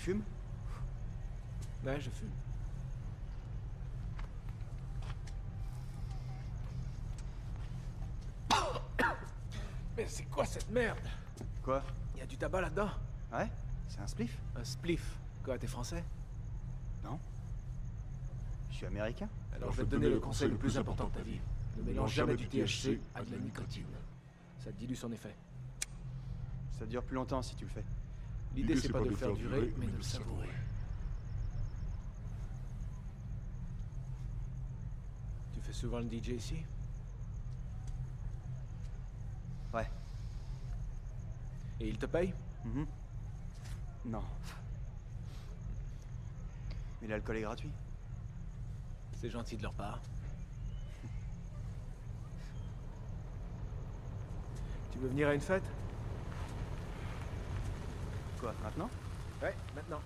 fumes Ouais, je fume. Mais c'est quoi cette merde? Quoi? Y a du tabac là-dedans Ouais C'est un spliff Un spliff. Quoi, t'es français? Non. Je suis américain. Alors je vais te donner le conseil le plus important de ta vie. Ne mélange jamais du THC à de la nicotine. Ça te dilue son effet. Ça dure plus longtemps si tu le fais. L'idée c'est pas de le faire durer, mais de le savourer. Tu fais souvent le DJ ici? Ouais. Et il te paye? Mhm. Non. Mais l'alcool est gratuit. C'est gentil de leur part. Tu veux venir à une fête? Maintenant Ouais, maintenant.